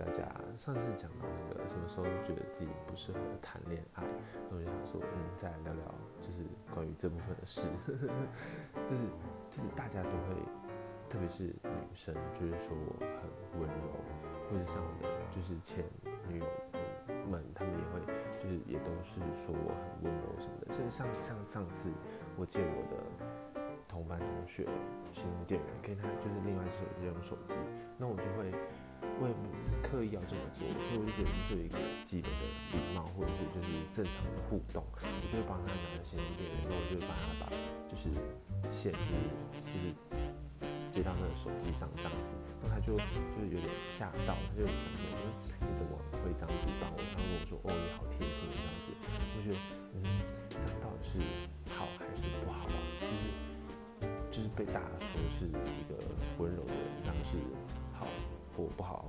大家上次讲到那个什么时候觉得自己不适合谈恋爱，然后我就想说，嗯，再来聊聊就是关于这部分的事，就是就是大家都会，特别是女生，就是说我很温柔，或者像我的就是前女友们，她们也会就是也都是说我很温柔什么的，甚至上上上次我借我的同班同学新店员给他就是另外一只手机用手机，那我就会。我也不刻意要这么做，因为我就觉得这是一个基本的礼貌，或者是就是正常的互动。我就会帮他拿个线电，然后我就会帮他把就是线就是就是接到那个手机上这样子，然后他就就是有点吓到，他就想说你怎么会这样子帮我？然后跟我说哦你好贴心这样子，我觉得嗯这样到底是好还是不好啊？就是就是被大家说是一个温柔的人，这样是好。或不好，